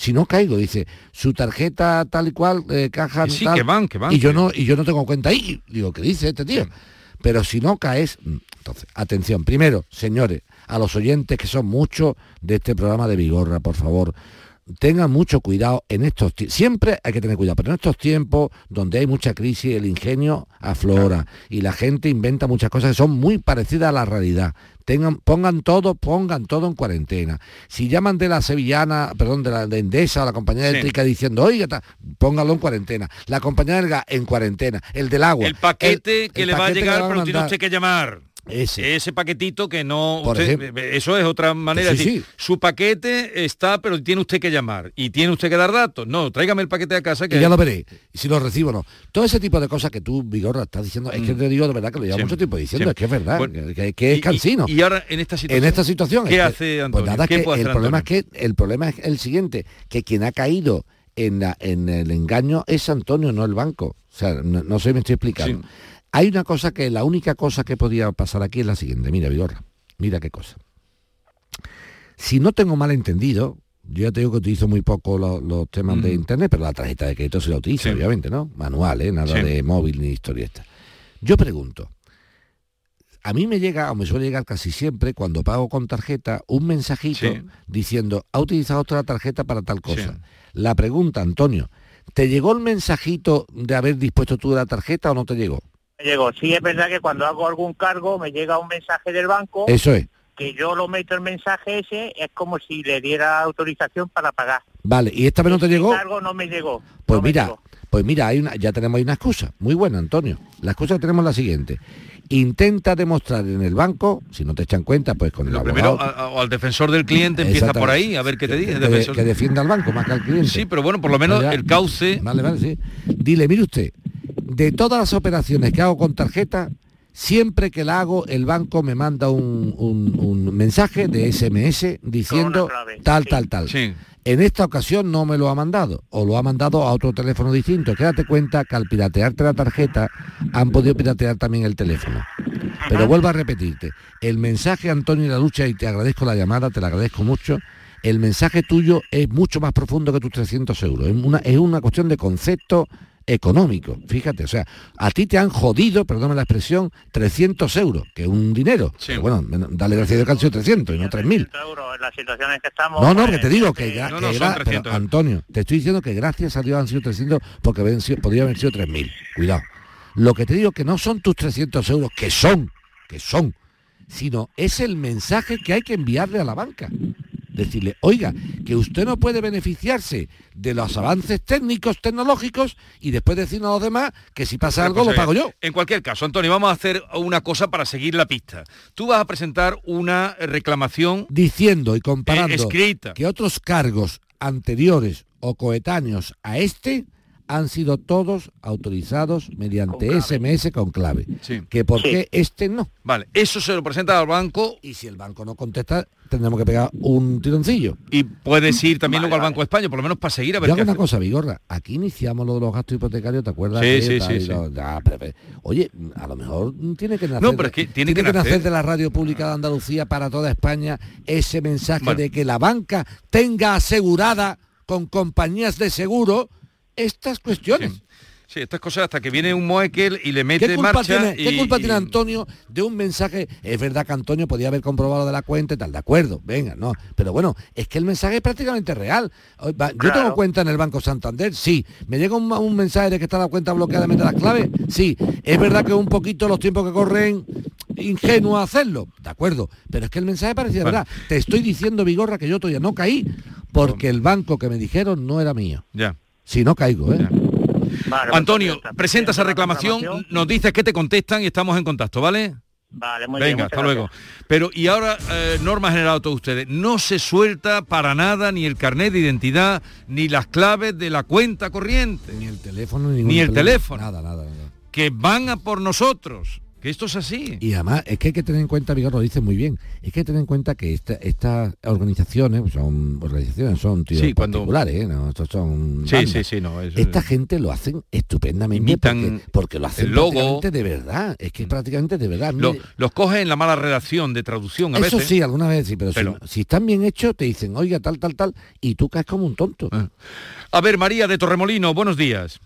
Si no caigo, dice, su tarjeta tal y cual, eh, caja Sí, tal, que van, que van, Y yo no, y yo no tengo cuenta ahí. Digo, ¿qué dice este tío? Pero si no caes, mm, entonces, atención, primero, señores, a los oyentes que son muchos de este programa de Vigorra, por favor, tengan mucho cuidado en estos tiempos. Siempre hay que tener cuidado, pero en estos tiempos donde hay mucha crisis, el ingenio aflora y la gente inventa muchas cosas que son muy parecidas a la realidad. Tengan, pongan todo, pongan todo en cuarentena. Si llaman de la sevillana, perdón, de la de Endesa o la compañía Sí. eléctrica diciendo, oiga, ta", póngalo en cuarentena. La compañía del gas en cuarentena. El del agua. El paquete el- que el le va a llegar, pero tiene usted que llamar. Ese. paquetito que no... Por usted- ejemplo. eso es otra manera. Sí, de decir, sí. Su paquete está, pero tiene usted que llamar. Y tiene usted que dar datos. No, tráigame el paquete a casa que... Y ya lo veré, y si lo recibo o no. Todo ese tipo de cosas que tú, Vigorra, estás diciendo, es que te digo de verdad que lo llevo Mm. Sí. mucho tiempo diciendo, es que es verdad, Bueno, que, es y- y- ahora en esta situación... en esta situación ¿Qué es que- hace Antonio? Pues nada, ¿Qué que puede el hacer problema Antonio? es que el problema es el siguiente, que quien ha caído en, la- en el engaño es Antonio, no el banco. O sea, no, no sé si me estoy explicando. Hay una cosa que la única cosa que podía pasar aquí es la siguiente, mira, Vigorra, mira qué cosa. Si no tengo mal entendido, yo ya te digo que utilizo muy poco lo- los, temas de internet, pero la tarjeta de crédito se la utiliza, obviamente, ¿no? Manual, ¿eh? Nada Sí. de móvil ni historia esta. Yo pregunto, a mí me llega, o me suele llegar casi siempre, cuando pago con tarjeta, un mensajito Sí. diciendo, ha utilizado otra tarjeta para tal cosa. La pregunta, Antonio, ¿te llegó el mensajito de haber dispuesto tú la tarjeta o no te llegó? Llegó. Sí, es verdad que cuando hago algún cargo me llega un mensaje del banco Eso es. que yo lo meto el mensaje ese, es como si le diera autorización para pagar. Vale, ¿y esta vez no te El llegó? cargo no me llegó. Pues no mira, llegó. pues mira, hay una, ya tenemos ahí una excusa. Muy buena, Antonio. La excusa que tenemos es la siguiente. Intenta demostrar en el banco, si no te echan cuenta, pues con el Lo abogado. primero, a- a- o al defensor del cliente empieza por ahí, a ver qué te dice. que, defensor. que defienda al banco más que al cliente. Sí, pero bueno, por lo menos Ya. el cauce... Vale, vale, sí. Dile, mire usted, de todas las operaciones que hago con tarjeta, siempre que la hago, el banco me manda un, un- un mensaje de SMS diciendo tal, tal, tal. En esta ocasión no me lo ha mandado, o lo ha mandado a otro teléfono distinto. Quédate cuenta que al piratearte la tarjeta han podido piratear también el teléfono. Pero vuelvo a repetirte, el mensaje Antonio La Lucha, y te agradezco la llamada, te la agradezco mucho, el mensaje tuyo es mucho más profundo que tus 300 euros. Es una, es una cuestión de concepto económico, fíjate, o sea, a ti te han jodido, perdóname la expresión, 300 euros, que es un dinero. Pero bueno, dale gracias a Dios que han sido 300 y no 3.000. euros en las situaciones que estamos. No, no, pues, que te digo que, gra- no, que no, son gra- pero, 300. Antonio, te estoy diciendo que gracias a Dios han sido 300 porque habían sido- podría haber sido 3.000. Cuidado. Lo que te digo que no son tus 300 euros, que son, que son, sino es el mensaje que hay que enviarle a la banca. Decirle, oiga, que usted no puede beneficiarse de los avances técnicos, tecnológicos, y después decirnos a los demás que si pasa algo lo Pues, pago eh, yo. En cualquier caso, Antonio, vamos a hacer una cosa para seguir la pista. Tú vas a presentar una reclamación diciendo y comparando Eh, escrita. que otros cargos anteriores o coetáneos a este han sido todos autorizados mediante SMS con clave. Que por qué este no. Vale, eso se lo presenta al banco. Y si el banco no contesta, tendremos que pegar un tironcillo. Y puedes ir también luego al Banco de España, por lo menos para seguir a ver Yo qué hago una cosa, Vigorra. Aquí iniciamos lo de los gastos hipotecarios, ¿te acuerdas? Sí, Que sí, sí, y sí. lo- ya, pero- pero- oye, a lo mejor tiene que nacer, No, pero es que tiene que nacer. de la radio pública de Andalucía para toda España ese mensaje Bueno. de que la banca tenga asegurada con compañías de seguro estas cuestiones. Sí, estas cosas hasta que viene un Moekel y le mete ¿Qué en culpa, marcha tiene, ¿qué culpa y- tiene Antonio de un mensaje? Es verdad que Antonio podía haber comprobado de la cuenta y tal, de acuerdo, venga, no. Pero bueno, es que el mensaje es prácticamente real. Yo tengo cuenta en el Banco Santander, sí. ¿Me llega un, un mensaje de que está la cuenta bloqueada, mete las claves? Sí. Es verdad que un poquito los tiempos que corren ingenuo hacerlo, de acuerdo. Pero es que el mensaje parecía Bueno. verdad. Te estoy diciendo, Vigorra, que yo todavía no caí porque el banco que me dijeron no era mío. Ya. Si no caigo, ¿eh? Vale, Antonio, perfecto. presenta esa reclamación, nos dices que te contestan y estamos en contacto, ¿vale? Vale, muy bien, Venga, hasta luego. Pero y ahora, eh, norma general a todos ustedes, no se suelta para nada ni el carnet de identidad, ni las claves de la cuenta corriente, Ni el teléfono, ni, ni el teléfono, Nada, nada, nada. que van a por nosotros, que esto es así. Y además es que hay que tener en cuenta, Vigor lo dice muy bien, es que hay que tener en cuenta que esta- estas organizaciones pues, son organizaciones, son tíos Sí, cuando- particulares, ¿eh? No, estos son Sí, bandas. sí, sí, no. es- Esta gente lo hacen estupendamente Imitan porque, porque lo hacen el logo. prácticamente de verdad. Es que prácticamente de verdad. lo- los coge en la mala redacción de traducción a eso veces. sí, alguna vez sí, pero, si- Pero- si, están bien hechos, te dicen, oiga, tal, tal, tal, y tú caes como un tonto. Ah. A ver, María de Torremolino, buenos días.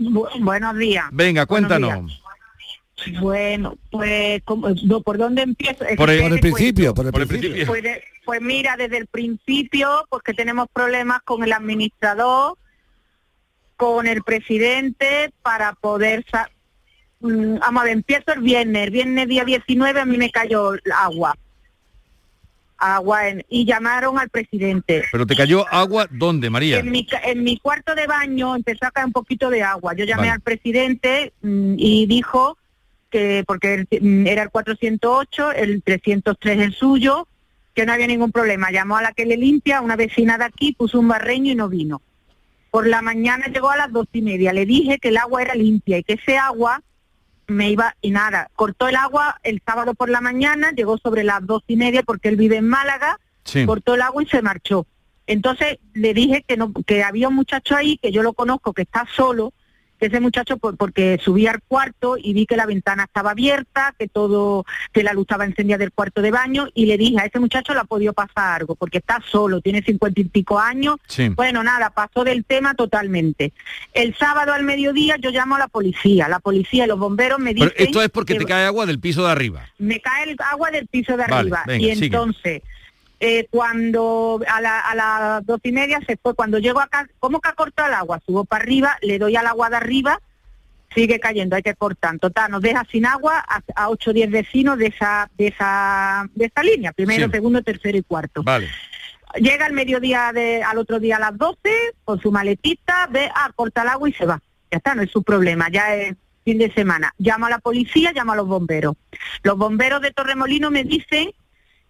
Bu- buenos días. Venga, cuéntanos. Bueno, pues, ¿cómo- no, ¿por dónde empiezo? Por el- Por principio, por el Por el principio. Pues, de- pues mira, desde el principio, pues que tenemos problemas con el administrador, con el presidente, para poder... sa- Mm, Vamos a ver, empiezo el viernes. El viernes día 19 a mí me cayó agua. Agua en- y llamaron al presidente. Pero te cayó agua, ¿dónde, María? En mi, ca- en mi cuarto de baño empezó a caer un poquito de agua. Yo llamé Vale. al presidente mm, y dijo que, porque mm, era el 408, el 303 el suyo, que no había ningún problema. Llamó a la que le limpia, una vecina de aquí, puso un barreño y no vino. Por la mañana llegó a las dos y media. Le dije que el agua era limpia y que ese agua me iba y nada. Cortó el agua el sábado por la mañana, llegó sobre las dos y media porque él vive en Málaga Sí. cortó el agua y se marchó. Entonces le dije que no, que había un muchacho ahí que yo lo conozco que está solo, que ese muchacho por- porque subí al cuarto y vi que la ventana estaba abierta, que todo, que la luz estaba encendida del cuarto de baño y le dije a ese muchacho le ha podido pasar algo porque está solo, tiene cincuenta y pico años. Sí. Bueno, nada, pasó del tema totalmente. El sábado al mediodía yo llamo a la policía, la policía y los bomberos me dicen Pero esto es porque que- te cae agua del piso de arriba. me cae el agua del piso de Vale, arriba. venga, y sigue. Eh, cuando a, la- a las dos y media se fue, cuando llego acá, ¿cómo que ha cortado el agua? Subo para arriba, le doy al agua de arriba, sigue cayendo, hay que cortar. Total, nos deja sin agua a, a 8 o 10 vecinos de esa, de esa, de esa línea, primero, Sí. segundo, tercero y cuarto. Vale. Llega al mediodía de, al otro día a las 12 con su maletita, ve, ah, corta el agua y se va. Ya está, no es su problema, ya es fin de semana. Llamo a la policía, llamo a los bomberos. Los bomberos de Torremolino me dicen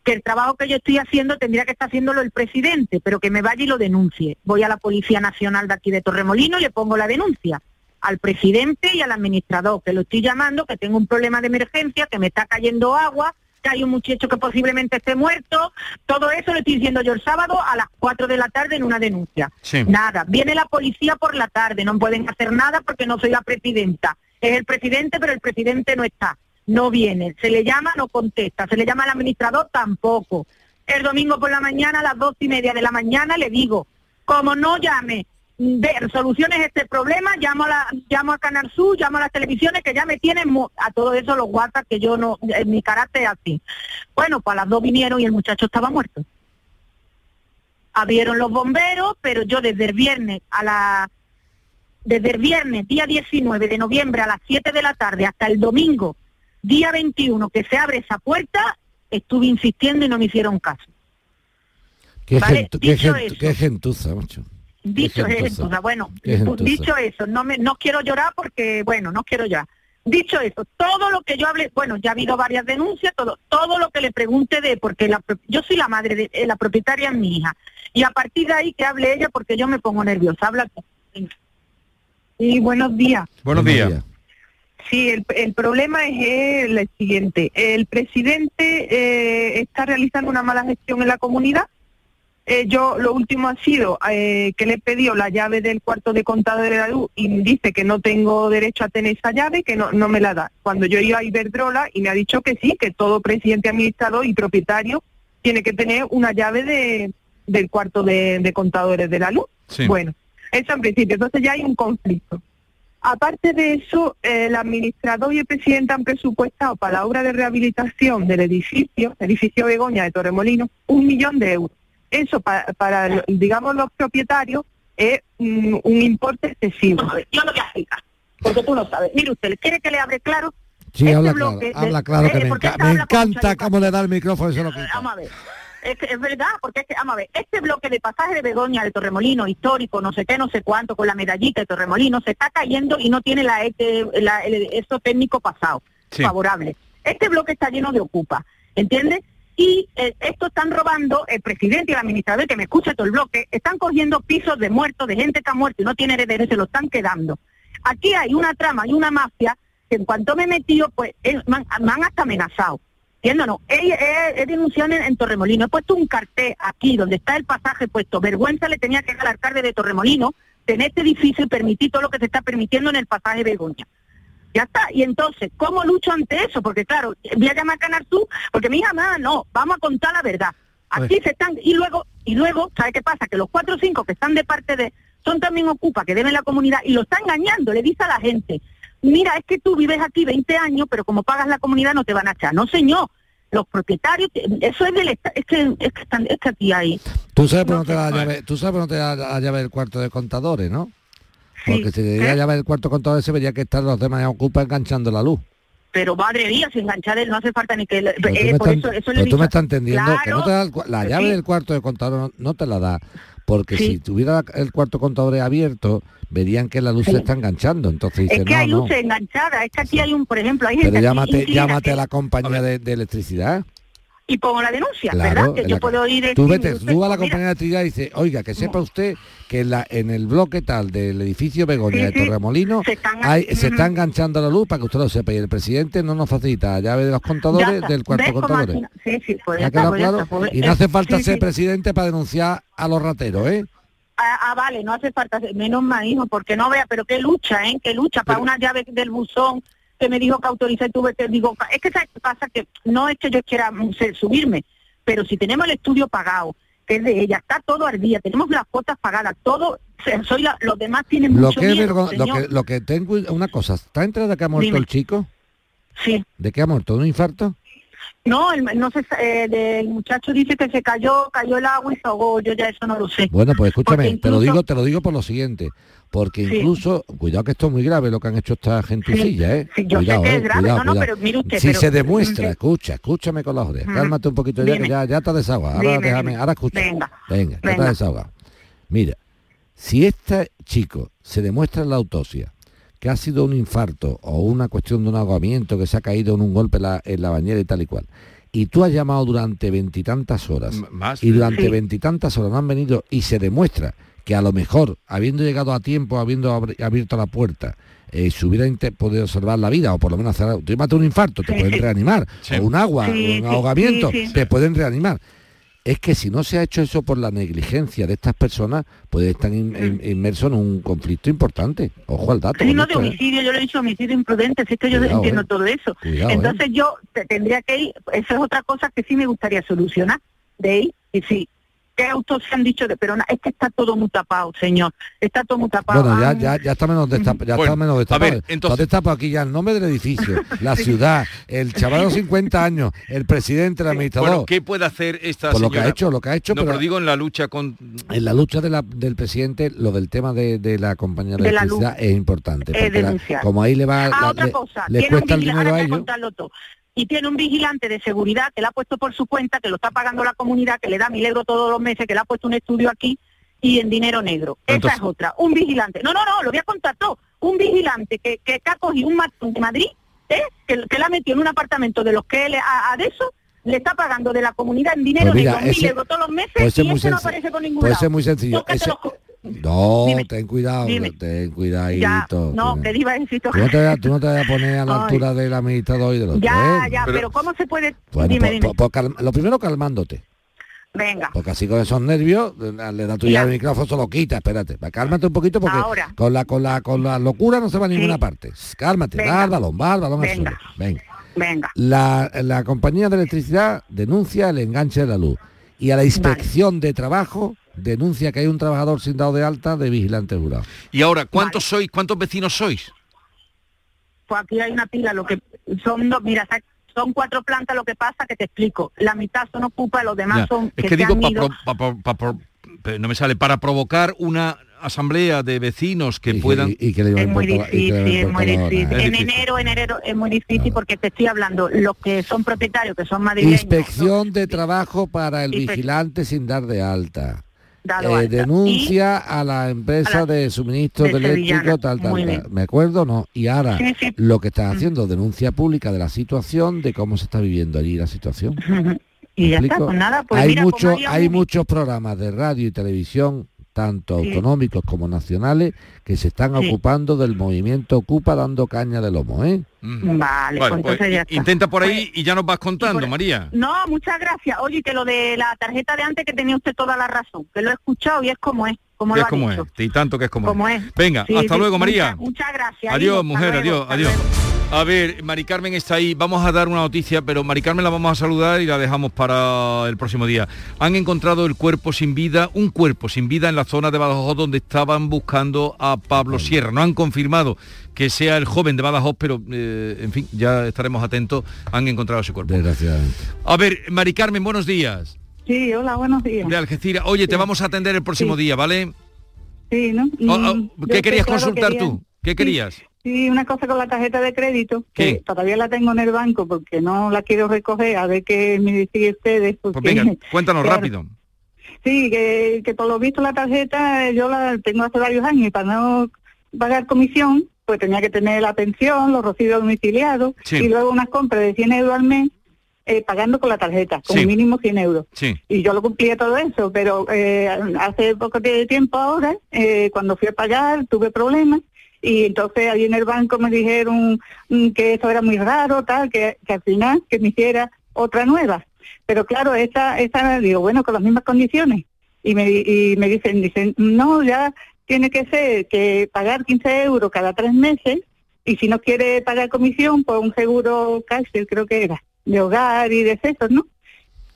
que el trabajo que yo estoy haciendo tendría que estar haciéndolo el presidente, pero que me vaya y lo denuncie. Voy a la Policía Nacional de aquí de Torremolino y le pongo la denuncia al presidente y al administrador, que lo estoy llamando, que tengo un problema de emergencia, que me está cayendo agua, que hay un muchacho que posiblemente esté muerto, todo eso lo estoy diciendo yo el sábado a las 4 de la tarde en una denuncia. Sí. Nada, viene la policía por la tarde, no pueden hacer nada porque no soy la presidenta. Es el presidente, pero el presidente no está, no viene. Se le llama, no contesta. Se le llama al administrador, tampoco. El domingo por la mañana, a las dos y media de la mañana, le digo, como no llame, de soluciones este problema, llamo a, la, llamo a Canal Sur, llamo a las televisiones que ya me tienen a todo eso los WhatsApp que yo no, en mi carácter es así. Bueno, pues a las dos vinieron y el muchacho estaba muerto. Abrieron los bomberos, pero yo desde el viernes a la desde el viernes, día 19 de noviembre a las 7 de la tarde hasta el domingo, día 21, que se abre esa puerta, estuve insistiendo y no me hicieron caso. Qué, Vale, gentu- qué dicho gen- eso. qué gentuza, macho. Dicho Qué gentuza. bueno, Qué gentuza. dicho eso, no me no quiero llorar porque bueno, no quiero ya. Dicho eso, todo lo que yo hable, bueno, ya ha habido varias denuncias, todo todo lo que le pregunte de porque la, pro- yo soy la madre de eh, la propietaria es mi hija y a partir de ahí que hable ella porque yo me pongo nerviosa. Habla y buenos días. Buenos días. Sí, el, el problema es el siguiente. El presidente eh, está realizando una mala gestión en la comunidad. Eh, yo lo último ha sido eh, que le he pedido la llave del cuarto de contador de la luz y me dice que no tengo derecho a tener esa llave, que no, no me la da. Cuando yo iba a Iberdrola y me ha dicho que sí, que todo presidente administrador y propietario tiene que tener una llave de, del cuarto de, de contadores de la luz. Sí. Bueno, eso en principio. Entonces ya hay un conflicto. Aparte de eso, eh, el administrador y el presidente han presupuestado para la obra de rehabilitación del edificio, edificio Begoña de Torremolino, un millón de euros. Eso para, para digamos, los propietarios es un importe excesivo. Yo lo voy a explicar, porque tú no sabes. Mire usted, ¿quiere que le hable claro? Sí, Este habla claro, de- habla claro, que eh, me, porque enca- me encanta cómo le da el micrófono y se lo quita. Vamos a ver. Es, verdad, porque es que, vamos a ver, este bloque de pasaje de Begoña, de Torremolino, histórico, no sé qué, no sé cuánto, con la medallita de Torremolino, se está cayendo y no tiene la, este- la- el, eso técnico pasado, Sí. favorable. Este bloque está lleno de ocupa, ¿entiendes? Y eh, esto están robando, el presidente y el administrador, que me escucha todo el bloque, están cogiendo pisos de muertos, de gente que ha muerto y no tiene herederos, y se lo están quedando. Aquí hay una trama y una mafia que en cuanto me he metido, pues eh, me han, me han hasta amenazado. ¿Entiendes? No, he, he- he denunciado en, en Torremolino, he puesto un cartel aquí donde está el pasaje puesto, vergüenza le tenía que dar al alcalde de Torremolino tener este edificio y permitir todo lo que se está permitiendo en el pasaje Begoña. Ya está. Y entonces, ¿cómo lucho ante eso? Porque claro, voy a llamar a Canal Sur, porque mi hija, "Ma, no, vamos a contar la verdad. Aquí se están, y luego, y luego, ¿sabe qué pasa? Que los cuatro o cinco que están de parte de, son también ocupa, que deben la comunidad, y lo está engañando, le dice a la gente, mira, es que tú vives aquí 20 años, pero como pagas la comunidad no te van a echar. No, señor, los propietarios, eso es del Estado, es que, es que, están, es que aquí hay... Tú sabes por dónde te da la llave, tú sabes por dónde te da la llave del cuarto de contadores, ¿no? Porque si te diera la llave del cuarto de contadores se vería que están los demás ocupa enganchando la luz. Pero madre mía, sin enganchar él no hace falta ni que... le- Pero tú eh, me por estás- eso, eso pero tú me estás entendiendo que no te da el Claro, la llave sí. del cuarto de contador no, no te la da, porque si tuviera el cuarto de contadores abierto, verían que la luz se está enganchando. Entonces Es que no, hay no. luces enganchadas, es que aquí hay un, por ejemplo, hay gente Pero aquí llámate, llámate a la compañía de, de electricidad. Y pongo la denuncia, Claro, ¿verdad? Que yo puedo ir... Tú vete, usted, tú a la de electricidad y dice, oiga, que sepa usted que en, la, en el bloque tal del edificio Begoña Sí, de sí, Torremolino se están- hay- se está enganchando la luz para que usted lo sepa y el presidente no nos facilita la llave de los contadores está. del cuarto de ¿Ves cómo contadores. al final- Sí, sí, pues ¿Me ya ha está, quedado pues ya claro? está, pues, Y no hace falta sí, ser sí. presidente para denunciar a los rateros, ¿eh? Ah, ah, vale, no hace falta, menos mal, hijo, porque no vea, pero qué lucha, ¿eh? Qué lucha para una llave del buzón que me dijo que autoriza y tuve que, digo, es que ¿sabes qué pasa? Que no es que yo quiera mm, subirme, pero si tenemos el estudio pagado, que es de ella, está todo al día, tenemos las cuotas pagadas, todo, soy la- los demás tienen Lo mucho que, miedo, lo que lo que tengo una cosa, ¿está enterada de que ha muerto Dime. el chico? Sí. ¿De qué ha muerto? ¿De un infarto? No, el, no sé, eh, del muchacho dice que se cayó, cayó el agua y se ahogó, yo ya eso no lo sé. Bueno, pues escúchame, Porque te lo incluso- digo, te lo digo por lo siguiente, porque Sí. incluso, cuidado que esto es muy grave lo que han hecho esta gentucilla, ¿eh? Sí, yo sé cuidado, que eh, es grave, cuidado, no, no, pero mire usted, si pero- se demuestra, escucha, escúchame con orejas, Ujú. cálmate un poquito ya, que ya, ya te has desahogado, ahora Dime, déjame, dime. ahora escucha. Venga, Venga, ya te venga. desahogado. Mira, si este chico se demuestra en la autopsia que ha sido un infarto o una cuestión de un ahogamiento que se ha caído en un golpe en la, en la bañera y tal y cual, y tú has llamado durante veintitantas horas más. y durante Sí. veintitantas horas no han venido y se demuestra que a lo mejor, habiendo llegado a tiempo, habiendo abierto la puerta, eh, se hubiera podido salvar la vida o por lo menos hacer, tú mate un infarto, te Sí, pueden reanimar, Sí. o un agua, Sí, o un sí, ahogamiento, sí, sí. te pueden reanimar. Es que si no se ha hecho eso por la negligencia de estas personas, puede estar in- in- inmerso en un conflicto importante. Ojo al dato. Sí, no de esto, ¿eh? homicidio, yo le he dicho homicidio imprudente, si es que yo entiendo eh. todo eso. Cuidado, Entonces yo te- tendría que ir, eso es otra cosa que sí me gustaría solucionar, de ir, y sí, ¿qué autos se han dicho de pero na- Es que está todo muy tapado, señor, está todo muy tapado. Bueno, ya, Ah, ya, ya está menos destapado. Ya Bueno, está menos a destapado. ver, Tú entonces- destapado aquí ya el nombre del edificio, <laughs> la ciudad, el chaval de los 50 años, el presidente, el administrador. Bueno, ¿qué puede hacer esta Pues lo que ha señora? hecho, lo que ha hecho, No, pero- pero digo en la lucha con... En la lucha de la- del presidente, lo del tema de, de la compañía de, De la electricidad luz. es importante. Eh, la- denunciar. como ahí le va, Ah, la- otra le- cosa, un cuesta el dinero a a ellos. contarlo todo. Y tiene un vigilante de seguridad que le ha puesto por su cuenta, que lo está pagando la comunidad, que le da mil euros todos los meses, que le ha puesto un estudio aquí y en dinero negro. Entonces- Esa es otra. Un vigilante. No, no, no, lo voy a contar todo. Un vigilante que, que, ha cogido un matón de Madrid, ¿eh? que, que la ha metido en un apartamento de los que él a, a de eso, le está pagando de la comunidad en dinero Pues mira, negro mil euros todos los meses puede ser y ese no aparece por ningún Puede lado. muy sencillo. Ese- No, Dime. ten cuidado, Dime. ten Ya, cuidadito. no, ten- que diva. Tú no, te, vas- tú no te vas a poner a la altura del administrador y del otro. Ya, ya, pero, ¿cómo se puede? Bueno, dime, po- po- calm- lo primero calmándote. Venga. Porque así con esos nervios, le da tu Ya. llave al micrófono, se lo quita, espérate. Cálmate un poquito porque Ahora. con la con la con la locura no se va a ninguna parte. Cálmate, Venga. va al balón, va al balón al Venga. suelo. Venga. Venga. La, la compañía de electricidad denuncia el enganche de la luz y a la inspección de trabajo denuncia que hay un trabajador sin dado de alta de vigilante jurado. Y ahora, ¿cuántos sois? ¿Cuántos vecinos sois? Pues aquí hay una pila, lo que son dos, mira, son cuatro plantas, lo que pasa que te explico. La mitad son ocupa, los demás Ya. son Es que que digo, pa ido. pa pa no me sale, para provocar una asamblea de vecinos que puedan... y que le Es muy difícil, es muy difícil. En enero, en enero es muy difícil porque te estoy hablando, los que son propietarios, que son madrileños, Inspección de trabajo para el vigilante sin dar de alta. Dado Eh, denuncia a la empresa a la- de suministro de eléctrico, tal, tal, tal. ¿Me acuerdo? No. Y ahora Sí, sí. lo que están haciendo, denuncia pública de la situación, de cómo se está viviendo allí la situación. <laughs> y ya ¿Me está, pues nada, pues hay mira, mucho- haya hay un- muchos programas de radio y televisión, tanto Sí. autonómicos como nacionales, que se están Sí. ocupando del movimiento Ocupa dando caña de lomo, ¿eh? Vale, pues entonces ya está. intenta por ahí y ya nos vas contando, María. No, muchas gracias. Oye, que lo de la tarjeta de antes que tenía usted toda la razón, que lo he escuchado y es como es, como lo es como dicho. es, y tanto que es como, Como es. es. Venga, Sí, hasta sí, luego, María. Muchas, muchas gracias. Adiós, mujer, luego, adiós, adiós. A ver, Mari Carmen está ahí. Vamos a dar una noticia, pero Mari Carmen la vamos a saludar y la dejamos para el próximo día. Han encontrado el cuerpo sin vida, un cuerpo sin vida en la zona de Badajoz donde estaban buscando a Pablo Sierra. No han confirmado que sea el joven de Badajoz, pero eh, en fin, ya estaremos atentos. Han encontrado ese cuerpo. Desgraciadamente. A ver, Mari Carmen, buenos días. Sí, hola, buenos días. De Algeciras. Oye, te vamos a atender el próximo Sí. día, ¿vale? Sí, ¿no? Oh, oh, Mm, ¿Qué yo querías que, claro, consultar quería- tú? ¿Qué querías? Sí, una cosa con la tarjeta de crédito, ¿Qué? que todavía la tengo en el banco porque no la quiero recoger, a ver qué me decís ustedes. Pues venga, <laughs> cuéntanos claro, rápido. Sí, que, que por lo visto la tarjeta yo la tengo hace varios años y para no pagar comisión, pues tenía que tener la pensión, los recibos domiciliados Sí. y luego unas compras de 100 euros al mes eh, pagando con la tarjeta, con Sí. mínimo 100 euros. Sí. Y yo lo cumplía todo eso, pero eh, hace poco tiempo ahora, eh, cuando fui a pagar, tuve problemas y entonces ahí en el banco me dijeron mm, que eso era muy raro, tal, que, que al final que me hiciera otra nueva. Pero claro, esta, esta digo, bueno, con las mismas condiciones. Y me, y me dicen, dicen, no, ya tiene que ser que pagar 15 euros cada tres meses y si no quiere pagar comisión, pues un seguro cárcel creo que era, de hogar y de sesos, ¿no?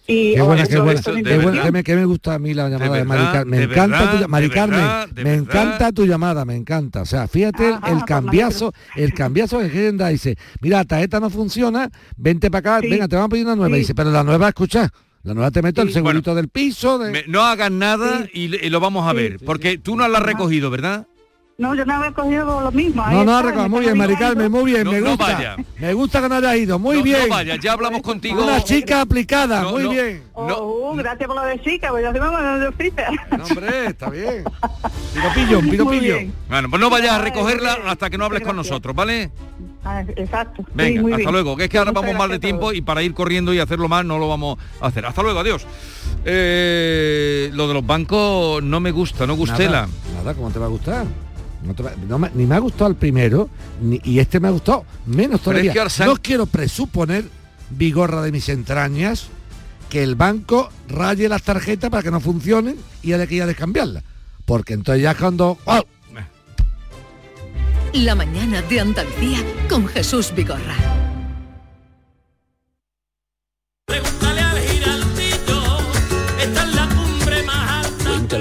Y, Qué o buena, qué buena, eso me qué buena, impresionó. que me, que me gusta a mí la llamada de, Mari verdad, Carmen. Me de encanta verdad, tu, Mari de Carmen, verdad, de me verdad. encanta tu llamada, me encanta. O sea, fíjate el- el, cambiazo, el cambiazo que quieren dar. Dice, mira, la tarjeta no funciona, vente para acá, venga, te vamos a pedir una nueva. Sí. Dice, pero la nueva, escucha, la nueva te meto el segurito del piso. De... Me- no hagas nada y, y lo vamos a ver, porque tú no la has recogido, ¿verdad? No, yo no había cogido lo mismo. No, no, está, Reco, me muy bien, Mari avisando. Carmen, muy bien, No- me no gusta. vaya. Me gusta que no haya ido, muy No- bien. No vaya, ya hablamos contigo. Una chica aplicada, muy no. bien. Oh, gracias por lo de chica, pues ya se me mandó de cita. hombre, está bien. <laughs> Piropillo, piropillo. Bueno, pues no vayas a recogerla hasta que no hables con nosotros, ¿vale? Ah, exacto. Sí, Venga, muy hasta bien. luego, que es que ahora Muchas vamos mal de tiempo y para ir corriendo y hacerlo más no lo vamos a hacer. Hasta luego, adiós. Eh, lo de los bancos no me gusta, no gustela. Nada, nada, ¿cómo te va a gustar? No te va- no me- ni me ha gustado el primero, ni- y este me ha gustado menos todavía. No quiero presuponer, vigorra de mis entrañas, que el banco raye las tarjetas para que no funcionen y haya que ir a descambiarlas. Porque entonces ya cuando... ¡oh! La mañana de Andalucía con Jesús Vigorra.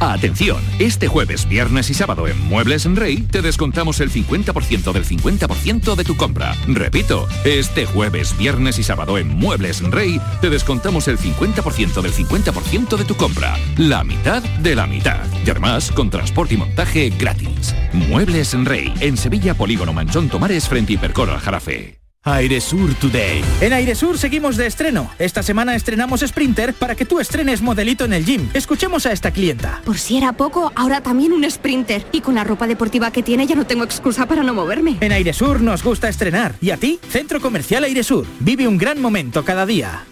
Atención, este jueves, viernes y sábado en Muebles en Rey te descontamos el 50% del 50% de tu compra. Repito, este jueves, viernes y sábado en Muebles en Rey te descontamos el 50% del 50% de tu compra. La mitad de la mitad. Y además con transporte y montaje gratis. Muebles en Rey, en Sevilla Polígono Manchón Tomares frente Hipercor al Jarafe. Airesur Today. En Airesur seguimos de estreno. Esta semana estrenamos Sprinter para que tú estrenes modelito en el gym. Escuchemos a esta clienta. Por si era poco, ahora también un Sprinter. Y con la ropa deportiva que tiene ya no tengo excusa para no moverme. En Airesur nos gusta estrenar. ¿Y a ti? Centro Comercial Airesur. Vive un gran momento cada día.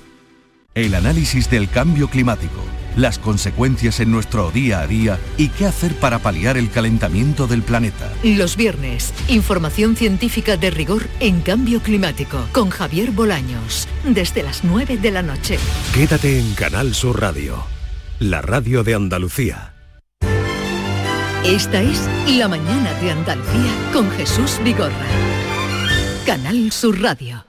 El análisis del cambio climático las consecuencias en nuestro día a día y qué hacer para paliar el calentamiento del planeta. Los viernes, información científica de rigor en cambio climático con Javier Bolaños, desde las 9 de la noche. Quédate en Canal Sur Radio, la radio de Andalucía. Esta es La mañana de Andalucía con Jesús Vigorra. Canal Sur Radio.